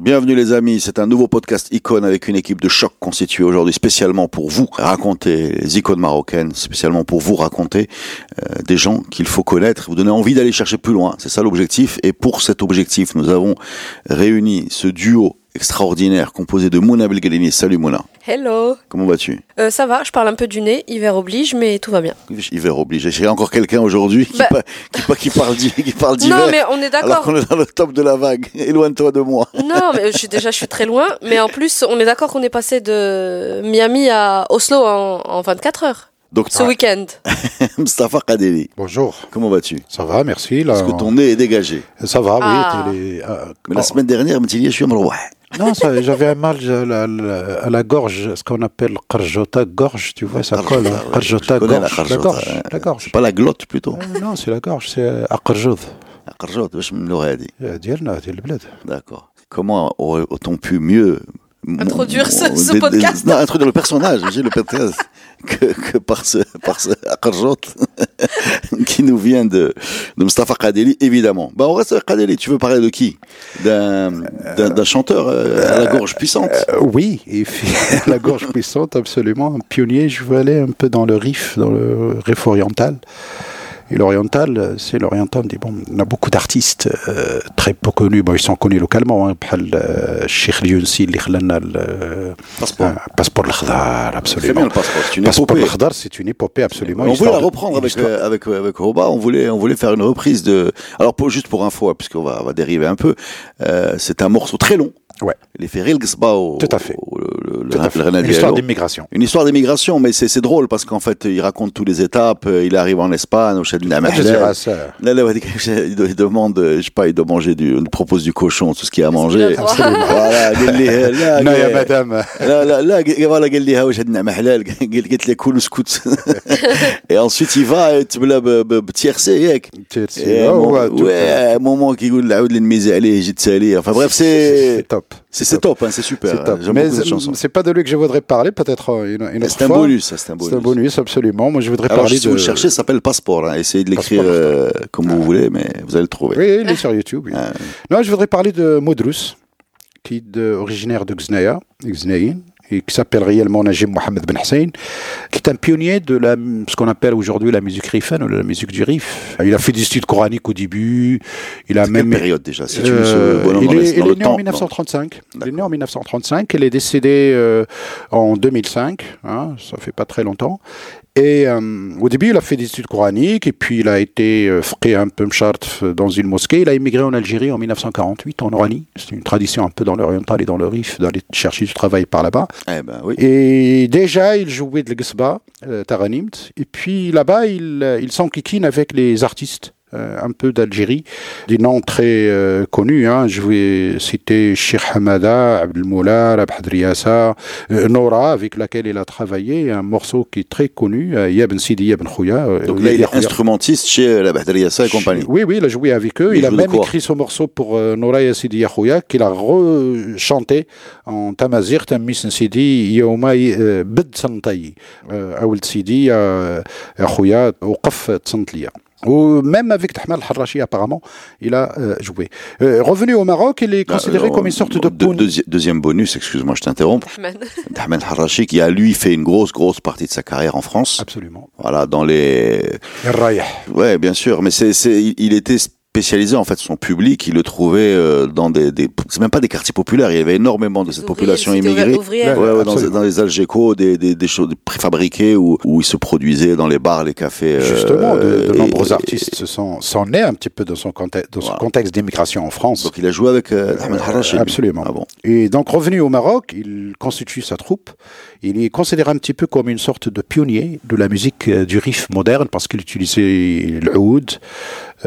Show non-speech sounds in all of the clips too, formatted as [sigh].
Bienvenue les amis, c'est un nouveau podcast Icône avec une équipe de choc constituée aujourd'hui spécialement pour vous raconter les icônes marocaines, spécialement pour vous raconter euh, des gens qu'il faut connaître, vous donner envie d'aller chercher plus loin. C'est ça l'objectif et pour cet objectif, nous avons réuni ce duo extraordinaire composé de Mouna Belgalini. Salut Mouna. Hello. Comment vas-tu? Euh, Ça va, je parle un peu du nez, hiver oblige, mais tout va bien. Hiver oblige. J'ai encore quelqu'un aujourd'hui qui, Bah- qui, qui parle qui parle d'hiver. Non, mais on est Alors d'accord. qu'on est dans le top de la vague. [laughs] Éloigne-toi de moi. Non, mais je suis déjà, je suis très loin. Mais en plus, on est d'accord qu'on est passé de Miami à Oslo en, en 24 heures. Donc, Ce week-end. [laughs] Mustafa Kadeli, Bonjour, comment vas-tu? Ça va, merci. Là, Parce que ton nez est dégagé? Ça va, oui. Ah. euh, Mais la oh, semaine dernière, Mathilde, je suis un ouais. Non, j'avais un mal à la, gorge, ce qu'on appelle karjota gorge, tu vois, ça colle. Hein. Karjota gorge. La, gorge. C'est pas la glotte plutôt Non, c'est la gorge, c'est euh, akarjot. Akarjot, je me l'aurais dit. Euh, D'accord. Comment aurait-on pu mieux Introduire ce- podcast. Non, introduire le personnage, j'ai le podcast, que, que par ce, par ce [laughs] qui nous vient de, de Mustafa Kadeli, évidemment. Bah, on reste avec Kadeli. Tu veux parler de qui? D'un d'un- d'un chanteur euh, à la gorge puissante Euh, oui, et puis [laughs] la gorge puissante, absolument. Un pionnier, je veux aller un peu dans le riff, dans le riff oriental. Et l'oriental, c'est l'oriental. On dit bon, on a beaucoup d'artistes euh, très peu connus. Bon, ils sont connus localement. Hein, le euh, Cheikh Lyounsi, le euh, passeport. Euh, passeport l'Akhdar, absolument. Bien, le passeport, c'est une épopée. Passeport c'est une épopée, absolument. On voulait la reprendre avec, avec, avec Roba. On voulait, on voulait faire une reprise de. Alors, pour, juste pour info, hein, puisqu'on va, va dériver un peu, euh, c'est un morceau très long Ouais. Les Ferril Gsbao. Tout à fait. Une histoire d'immigration. Une histoire d'immigration, mais c'est drôle parce qu'en fait, il raconte toutes les étapes. Euh, il arrive en Espagne, au chef d'une ah, [laughs] Il demande, euh, je sais pas, il doit manger du, il propose du cochon, tout ce qu'il a à manger. Voilà, Là, voilà, dit, [laughs] cool. [laughs] Et ensuite, il va, tu me tiercé, oh, Ouais, un moment qui goûte la houle, l'ennemi, allez, j'ai de Enfin bref, c'est. Top top. c'est top hein, c'est super Mais c'est pas de lui que je voudrais parler, peut-être euh, une, autre c'est un fois. bonus c'est un C'est un bonus bonus, absolument. Moi, je voudrais parler si de. vous cherchez ça s'appelle Passeport hein. essayez de l'écrire euh, comme vous voulez mais vous allez le trouver Oui, il est sur YouTube. Ah. Non, je voudrais parler de Modrus, qui est originaire de Gznaïn, et qui s'appelle réellement Najim Mohamed Ben Hussein, qui est un pionnier de la, ce qu'on appelle aujourd'hui la musique rifaine, ou la musique du rif. Il a fait des études coraniques au début, il a C'est quelle même... période déjà si tu Euh, bonhomme il est, il est né en temps 1935. Il est né en 1935. Il est décédé euh, en 2005. Hein, ça fait pas très longtemps. Et euh, au début, il a fait des études coraniques et puis il a été euh, fqih un peu dans une mosquée. Il a immigré en Algérie en 1948 en Oranie. C'est une tradition un peu dans l'oriental et dans le Rif d'aller chercher du travail par là-bas. eh ben oui Et déjà, il jouait de l'Gsba, euh, Taranimt. Et puis là-bas, il, euh, il s'enquiquine avec les artistes. Euh, un peu d'Algérie, des noms très euh, connus. Hein. Je vais citer Sheikh Hamada, Abdelmoula, Rabh Driassa, euh, Nora, avec laquelle il a travaillé, un morceau qui est très connu, Yabn Sidi, Yabn Khouya. donc là il est Khouya. instrumentiste chez la Bahdriassa et compagnie Oui, oui, il a joué avec eux. Il a même écrit ce morceau pour Nora Yassidi Yahouya, qu'il a rechanté en tamazir, tamis Sidi, euh, Bed Santayi. Aoul Sidi, Yahouya, Oqaf Tsantliya. Ou même avec Tahmal Harashi, apparemment, il a euh, joué. Euh, revenu au Maroc, il est considéré Alors, comme une sorte de deux- poun. deuxi- deuxième bonus excuse-moi je t'interromps. Ahmed [laughs] Harachi qui a lui fait une grosse grosse partie de sa carrière en France Absolument. voilà dans les. Ouais, bien sûr, mais c'est, il était spécialisé en fait son public, il le trouvait euh, dans des, des c'est même pas des quartiers populaires, il y avait énormément de cette population immigrée. Ouais, ouais, dans, dans les Algeco, des, des, des choses préfabriquées où, où ils se produisaient dans les bars, les cafés. euh, Justement, de, de et- nombreux et- artistes se sont, sont nés un petit peu dans son contexte, dans contexte d'immigration en France. Donc il a joué avec euh, Ahmed Harachi. Absolument. Ah bon. Et donc, revenu au Maroc, il constitue sa troupe. Il est considéré un petit peu comme une sorte de pionnier de la musique euh, du riff moderne parce qu'il utilisait l'oud,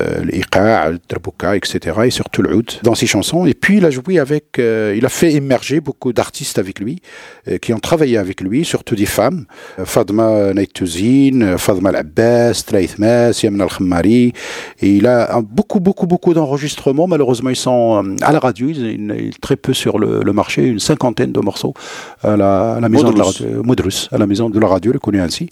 euh, l'iqa, Iqa, Darbouka, etc. et surtout le oud dans ses chansons. Et puis il a joué avec, euh, il a fait émerger beaucoup d'artistes avec lui, euh, qui ont travaillé avec lui, surtout des femmes. Euh, Fadma Naitouzine, Fadma Al-Abbas, Mas, Yamna Al-Khammari. Et il a beaucoup, beaucoup, beaucoup d'enregistrements. Malheureusement, ils sont euh, à la radio, il il est très peu sur le, le marché, une cinquantaine de morceaux à la, à la maison de la radio, Modrus, à la maison de la radio, le connu ainsi.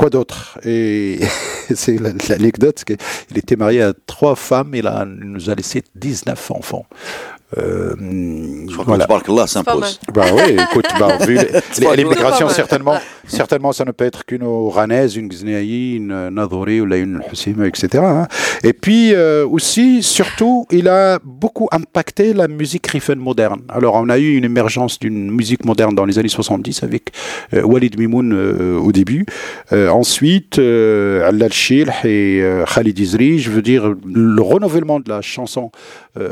Quoi d'autre? Et [laughs] c'est la- l'anecdote qu'il était marié à trois femmes, il, a, il nous a laissé 19 enfants. Euh, Je crois voilà. que mal. s'impose. Bah oui, écoute, bah, vu [laughs] l'immigration, certainement, certainement, ça ne peut être qu'une oranaise, une Gznaï, une Nadori ou une Hussima, etc. hein. Et puis euh, aussi, surtout, il a beaucoup impacté la musique riffen moderne. Alors, on a eu une émergence d'une musique moderne dans les années 70 avec euh, Walid Mimoun euh, au début. Euh, ensuite, Allal et Khalid Izri, je veux dire, le renouvellement de la chanson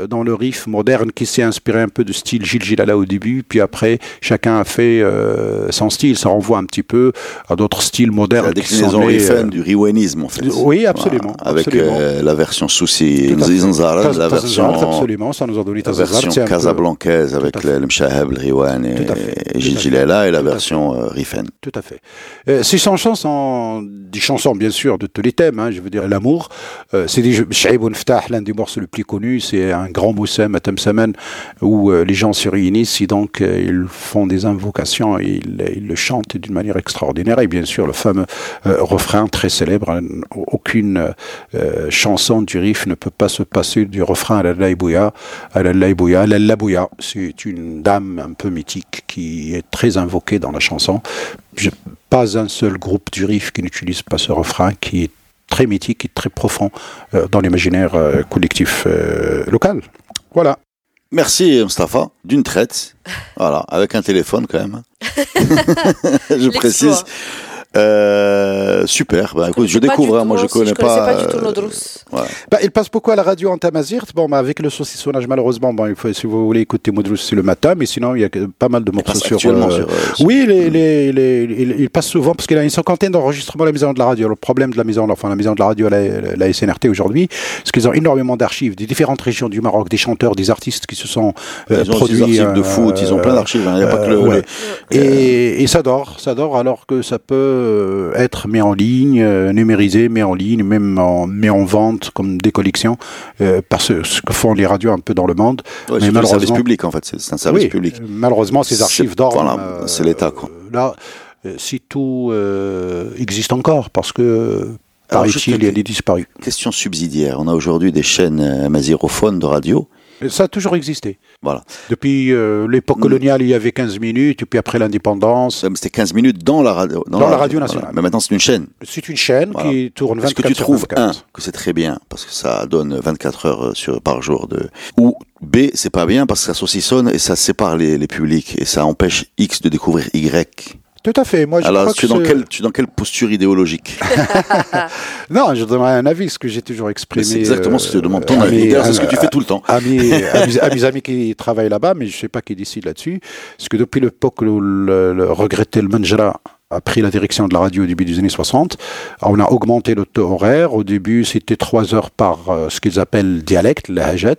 dans le riff moderne qui s'est inspiré un peu de style Gilles Gilala au début, puis après, chacun a fait son style. Ça renvoie un petit peu à d'autres styles modernes. La déclinaison euh, du riwenisme, en fait. Oui, absolument. Voilà, Avec absolument. euh, la version Taz- la version, absolument, ça nous a donné la version peu- casablancaise avec le, fait. le Riwan et, Gilles. Gilela et la version euh, riffen. Tout à fait. Euh, ces chansons des chansons, bien sûr, de tous les thèmes. hein, je veux dire, l'amour. Euh, c'est des Shaib Ftah, l'un des morceaux les plus connus. C'est un grand moussem à où euh, les gens se réunissent et donc euh, ils font des invocations et ils, ils le chantent d'une manière extraordinaire. Et bien sûr, le fameux euh, refrain très célèbre. hein, aucune euh, chanson du Rif ne peut pas se passer du refrain à la Laibouya. À la Laibouya. La Labouya, c'est une dame un peu mythique qui est très invoquée dans la chanson. Je- pas un seul groupe du Rif qui n'utilise pas ce refrain qui est très mythique et très profond euh, dans l'imaginaire collectif local. Voilà. Merci Mustafa, d'une traite, [laughs] voilà, avec un téléphone quand même. [laughs] [laughs] je L'exploit. précise. Euh, super, bah, écoute, je découvre, hein, moi je connais connaissais pas. pas du tout euh. Bah, il passe beaucoup à la radio en Tamazirt. Bon, bah, avec le saucissonnage, malheureusement, bon, il faut, si vous voulez écouter Modrous, c'est le matin, mais sinon, il y a pas mal de morceaux sur. euh, sur, euh, sur- Oui, les, les, les- il, il passe souvent parce qu'il a une cinquantaine d'enregistrements à la maison de la radio. Le problème de la maison, enfin la maison de la radio, la, la SNRT aujourd'hui, c'est qu'ils ont énormément d'archives des différentes régions du Maroc, des chanteurs, des artistes qui se sont euh, Ils ont produits. des archives de foot, ils ont plein d'archives. hein, Il n'y a pas que le. euh, ouais. Et, et ça dort, ça dort alors que ça peut euh, être mis en ligne, euh, numérisé, mis en ligne, même en, mis en vente comme des collections, euh, parce que ce que font les radios un peu dans le monde. Ouais, mais c'est un service malheureusement- public en fait, c'est un service Oui, public. malheureusement, ces archives voilà, euh, c'est l'État, quoi. Là, si tout euh, existe encore, parce que paraît-il, il y a une- des disparus. Question subsidiaire. On a aujourd'hui des chaînes mazirophones de radio. Ça a toujours existé. Voilà. Depuis euh, l'époque Mm. coloniale, il y avait 15 minutes, et puis après l'indépendance. C'était 15 minutes dans la radio. Dans la radio nationale. Mais maintenant, c'est une chaîne. C'est une chaîne Voilà. qui tourne 24 Est-ce que tu trouves, 24. un, que c'est très bien, parce que ça donne 24 heures euh, sur, par jour de, ou B, c'est pas bien parce que ça saucissonne et ça sépare les, les publics et ça empêche X de découvrir Y. Tout à fait. Moi, je Alors, crois tu es, que dans ce- quelle, tu es dans quelle posture idéologique [laughs] Non, je donnerai un avis, ce que j'ai toujours exprimé. C'est exactement ce que je te demande. euh, Ton à avis. c'est ce que tu fais tout le temps. à mes, à mes- à mes amis qui travaillent là-bas, mais je ne sais pas qui décide là-dessus. Parce que depuis l'époque où le, le regretté le Manjra a pris la direction de la radio au début des années 60, on a augmenté le taux horaire. Au début, c'était trois heures par euh, ce qu'ils appellent dialecte, la hajat.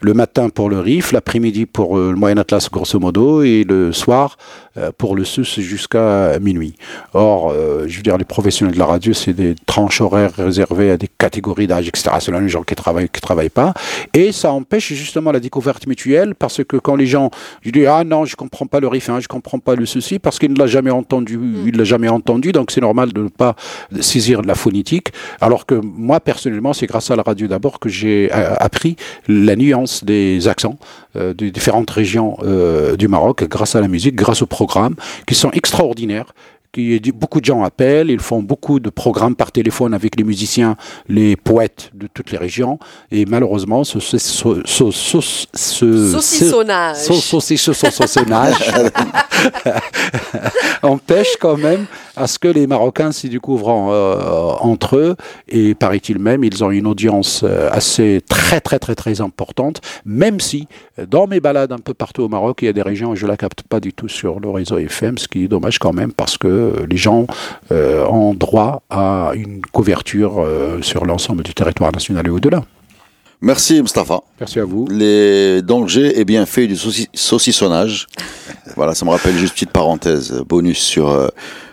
Le matin pour le RIF, l'après-midi pour euh, le Moyen Atlas, grosso modo, et le soir euh, pour le SUS jusqu'à minuit. Or, euh, je veux dire, les professionnels de la radio, c'est des tranches horaires réservées à des catégories d'âge, etc. C'est les gens qui travaillent, qui travaillent pas. Et ça empêche justement la découverte mutuelle parce que quand les gens, je dis, ah non, je comprends pas le riff, hein, je comprends pas le souci parce qu'il ne l'a jamais entendu, il l'a jamais entendu, donc c'est normal de ne pas saisir de la phonétique. Alors que moi, personnellement, c'est grâce à la radio d'abord que j'ai euh, appris la nuance des accents euh, des différentes régions euh, du Maroc grâce à la musique, grâce aux qui sont extraordinaires. Qui, beaucoup de gens appellent, ils font beaucoup de programmes par téléphone avec les musiciens, les poètes de toutes les régions. Et malheureusement, ce, ce, ce, ce, Saucissonnage. empêche quand même à ce que les Marocains s'y découvrent en, euh, entre eux. Et paraît-il même, ils ont une audience euh, assez très très très très importante, même si euh, dans mes balades un peu partout au Maroc, il y a des régions où je la capte pas du tout sur le réseau FM, ce qui est dommage quand même parce que euh, les gens euh, ont droit à une couverture euh, sur l'ensemble du territoire national et au-delà. Merci Mustafa. Merci à vous. Les dangers et bienfaits du sauci- saucissonnage. [laughs] voilà, ça me rappelle juste petite parenthèse bonus sur euh,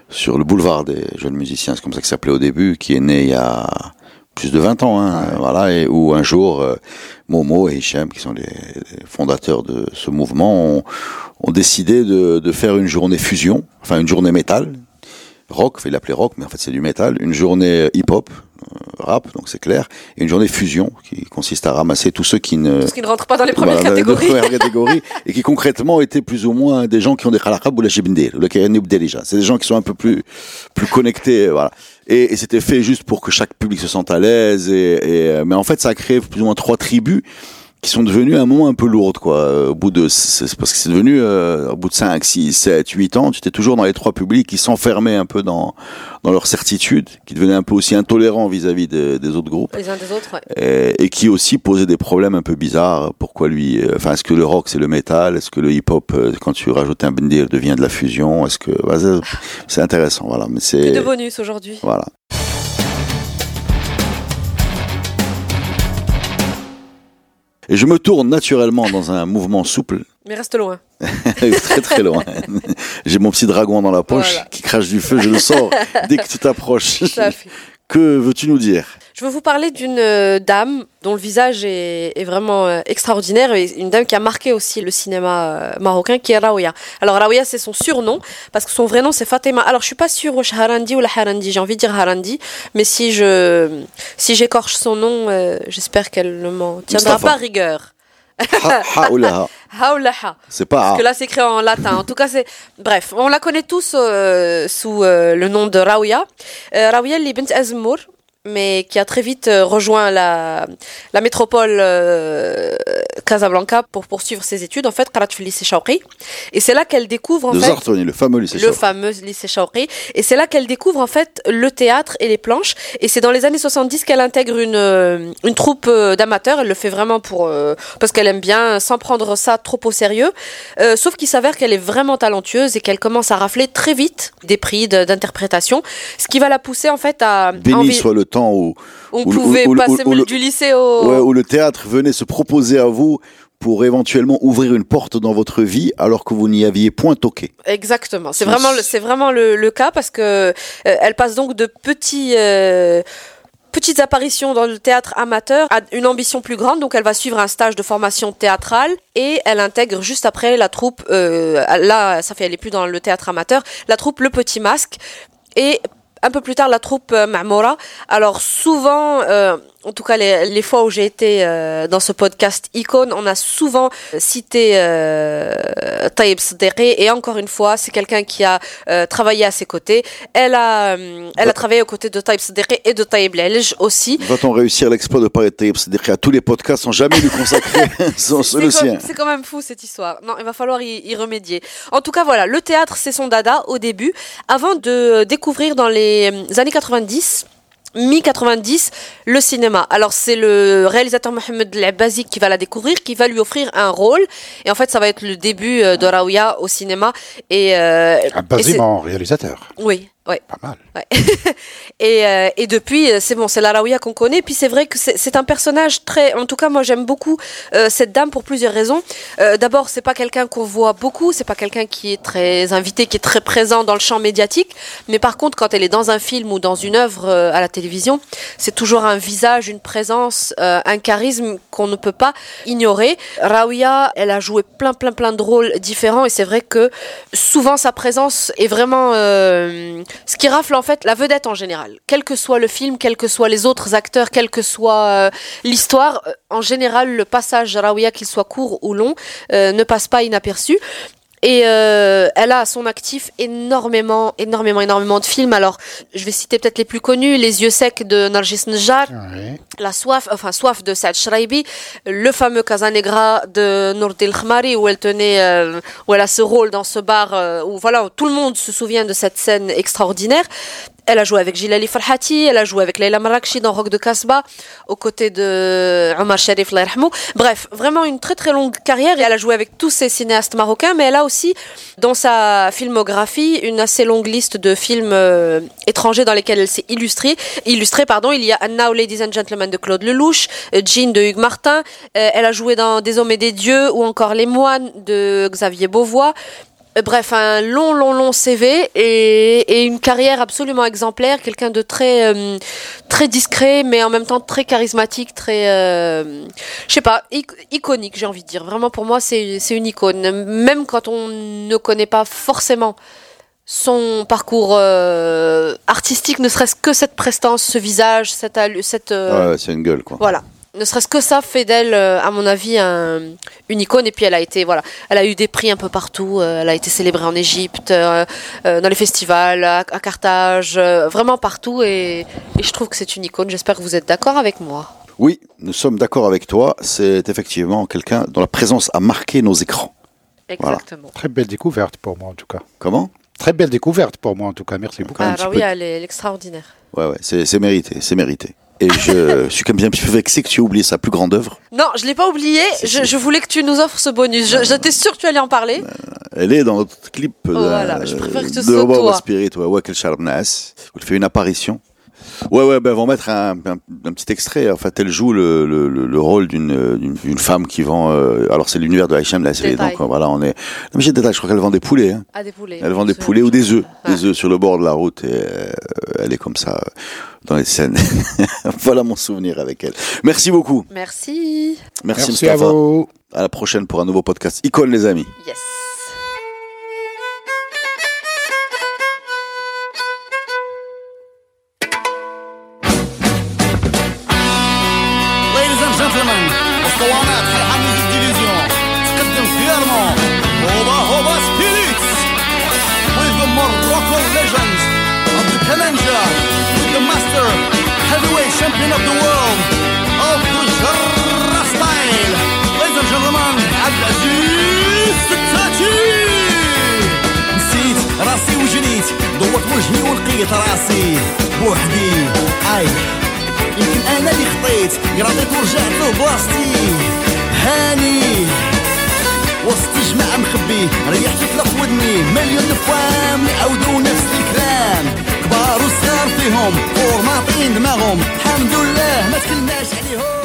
sur le boulevard des jeunes musiciens, c'est comme ça que ça s'appelait au début, qui est né il y a plus de 20 ans, hein, voilà, et où un jour euh, Momo et Hichem, qui sont les, les fondateurs de ce mouvement, ont, ont décidé de, de faire une journée fusion, enfin une journée métal, rock, il l'appelait rock, mais en fait c'est du métal, une journée hip-hop, rap, donc c'est clair, et une journée fusion qui consiste à ramasser tous ceux qui ne qu'ils ne rentrent pas dans les premières dans les catégories. premières [laughs] catégories, et qui concrètement étaient plus ou moins des gens qui ont des khalaqab ou la jibndir, déjà. C'est des gens qui sont un peu plus, plus connectés, voilà. Et, et c'était fait juste pour que chaque public se sente à l'aise, et, et, euh, mais en fait, ça a créé plus ou moins trois tribus qui sont devenues à un moment un peu lourdes, quoi. Euh, Au bout de, c'est parce que c'est devenu, euh, au bout de 5, 6, 7, 8 ans, tu étais toujours dans les trois publics qui s'enfermaient un peu dans, dans leur certitude, qui devenaient un peu aussi intolérants vis-à-vis des- des autres groupes Les uns des autres, ouais. et, et qui aussi posait des problèmes un peu bizarres. Pourquoi lui euh, Enfin, est-ce que le rock c'est le métal? Est-ce que le hip-hop, quand tu rajoutes un bendir, devient de la fusion? Est-ce que ouais, c'est- intéressant, voilà. Mais c'est de bonus aujourd'hui. voilà. Et je me tourne naturellement dans un mouvement souple, [laughs] Mais reste loin. [laughs] très très loin. J'ai mon petit dragon dans la poche Voilà. qui crache du feu, je le sors dès que tu t'approches. Que veux-tu nous dire? Je veux vous parler d'une euh, dame dont le visage est, est vraiment euh, extraordinaire et une dame qui a marqué aussi le cinéma euh, marocain qui est Raouia. Alors Raouia c'est son surnom parce que son vrai nom c'est Fatima. Alors je suis pas sûre wesh Harandi ou la Harandi, j'ai envie de dire Harandi, mais si je si j'écorche son nom, euh, j'espère qu'elle ne m'en tiendra Mustafa. pas rigueur. Ha, ha, oula, ha. [laughs] Haoulaha. C'est pas Parce que là, c'est écrit en latin. En tout cas, c'est. Bref, on la connaît tous euh, sous euh, le nom de Raouia. Euh, Raouia, elle est bint Azmour, mais qui a très vite euh, rejoint la, la métropole euh, Casablanca pour poursuivre ses études. En fait, le lycée Chaouri. Et c'est là qu'elle découvre, en de fait. Zartoni, le fameux lycée Le Chaouri. fameux lycée Chaouri. Et c'est là qu'elle découvre en fait le théâtre et les planches. Et c'est dans les années 70 qu'elle intègre une, euh, une troupe euh, d'amateurs. Elle le fait vraiment pour euh, parce qu'elle aime bien, sans prendre ça trop au sérieux. Euh, sauf qu'il s'avère qu'elle est vraiment talentueuse et qu'elle commence à rafler très vite des prix d'interprétation. Ce qui va la pousser en fait à... Béni envie- soit le temps où, On où- pouvait où- où- passer où- où- du lycée au... ouais, où le théâtre venait se proposer à vous pour éventuellement ouvrir une porte dans votre vie alors que vous n'y aviez point toqué. Exactement. C'est vraiment, le- c'est vraiment le, le cas parce que euh, elle passe donc de petits. euh, Petites apparitions dans le théâtre amateur à une ambition plus grande, donc elle va suivre un stage de formation théâtrale et elle intègre juste après la troupe, euh, là ça fait elle est plus dans le théâtre amateur, la troupe Le Petit Masque et un peu plus tard la troupe euh, Ma'moura. Alors souvent, euh, en tout cas les, les fois où j'ai été euh, dans ce podcast Icône, on a souvent cité euh, Taïb et encore une fois, c'est quelqu'un qui a euh, travaillé à ses côtés. Elle a, euh, elle a travaillé aux côtés de Taïb Sderi et de Taïb Lelj aussi. Va-t-on réussir l'exploit de parler de Taïb C'est-à-dire qu'à tous les podcasts sans jamais lui consacrer [laughs] son, le sien. C'est quand même fou cette histoire. Non, il va falloir y, y remédier. En tout cas, voilà, le théâtre, c'est son dada au début, avant de découvrir dans les euh, années 90 mi-90 le cinéma. Alors c'est le réalisateur Mohamed Labazi qui va la découvrir, qui va lui offrir un rôle. Et en fait, ça va être le début euh, de Raouia au cinéma. Et, euh, réalisateur. Oui, ouais. Pas mal. Ouais. [laughs] et, euh, et depuis, euh, c'est bon, c'est la Raouia qu'on connaît. Puis c'est vrai que c'est un personnage très. En tout cas, moi, j'aime beaucoup euh, cette dame pour plusieurs raisons. Euh, D'abord, c'est pas quelqu'un qu'on voit beaucoup. C'est pas quelqu'un qui est très invité, qui est très présent dans le champ médiatique. Mais par contre, quand elle est dans un film ou dans une œuvre euh, à la télévision, c'est toujours un visage, une présence, euh, un charisme qu'on ne peut pas ignorer. Raouia, elle a joué plein, plein, plein de rôles différents. Et c'est vrai que souvent, sa présence est vraiment euh, ce qui rafle en fait la vedette en général. Quel que soit le film, quels que soient les autres acteurs, quelle que soit euh, l'histoire, euh, en général, le passage Raouia, qu'il soit court ou long, euh, ne passe pas inaperçu. Et euh, elle a à son actif énormément, énormément, énormément de films. Alors, je vais citer peut-être les plus connus Les yeux secs de Nargis Njar. La soif, enfin soif de Saad Shraibi, le fameux Casanegra de Nourdil Khmari où elle tenait, euh, où elle a ce rôle dans ce bar, euh, où voilà, où tout le monde se souvient de cette scène extraordinaire. Elle a joué avec Gilali Farhati, elle a joué avec Leila Marrakchi dans Rock de Casbah, aux côtés de Omar Sharif. Bref, vraiment une très très longue carrière et elle a joué avec tous ces cinéastes marocains, mais elle a aussi dans sa filmographie une assez longue liste de films euh, étrangers dans lesquels elle s'est illustrée. Illustrée, pardon, il y a Now Ladies and Gentlemen de Claude Lelouch, euh, Jean de Hugues Martin, euh, elle a joué dans Des Hommes et des Dieux ou encore Les Moines de Xavier Beauvois. Euh, Bref, un long, long, long CV et, et une carrière absolument exemplaire. Quelqu'un de très, euh, très discret, mais en même temps très charismatique, très, euh, je sais pas, ic- iconique, j'ai envie de dire. Vraiment, pour moi, c'est une icône. Même quand on ne connaît pas forcément son parcours euh, artistique, ne serait-ce que cette prestance, ce visage, cette, cette ouais, c'est une gueule, quoi. voilà. Ne serait-ce que ça fait d'elle, euh, à mon avis, un- une icône. Et puis elle a été, voilà, elle a eu des prix un peu partout. euh, elle a été célébrée en Égypte, euh, dans les festivals, à, à Carthage, euh, vraiment partout. Et, et je trouve que c'est une icône. J'espère que vous êtes d'accord avec moi. Oui, nous sommes d'accord avec toi. C'est effectivement quelqu'un dont la présence a marqué nos écrans. Voilà. Exactement. Très belle découverte pour moi en tout cas. Comment? Très belle découverte pour moi en tout cas. Merci beaucoup. Ah, peu oui, elle est, extraordinaire. Ouais, ouais, c'est mérité, c'est mérité. Et je suis quand même bien un petit peu vexé que tu aies oublié sa plus grande œuvre. Non, je l'ai pas oublié. Je, voulais que tu nous offres ce bonus. J'étais sûre que tu allais en parler. Elle est dans notre clip de, voilà, je préfère que ce de soit Obama toi. Spirit, ouais, elle fait une apparition. Ouais, ouais, ben, on va mettre un, un, un petit extrait. En fait, elle joue le, le, le, le rôle d'une femme qui vend. euh, alors, c'est l'univers de Haïcham, la série. Détail. Donc, euh, voilà, on est. Non, mais j'ai des détails, je crois qu'elle vend des poulets. Hein. Ah, des poulets. Elle vend des poulets ou des œufs, Ah. des œufs sur le bord de la route et euh, elle est comme ça dans les scènes. [laughs] voilà mon souvenir avec elle. Merci beaucoup. Merci. Merci, Merci à vous. À la prochaine pour un nouveau podcast. Icône les amis. Yes. Champion of the world of the Jarrah style. Ladies and gentlemen عبد العزيز ستاتي نسيت راسي وجريت دورت وجهي ولقيت راسي بوحدي اي يمكن أنا اللي خطيت قرضيت ورجعت له بلاصتي هاني وسط جماعة مخبي ريحت في ودني. مليون دفام اللي عاودوا نفس الكلام. كبار وصغار فيهم فورماطين دماغهم. الحمد لله ما تكلناش عليهم.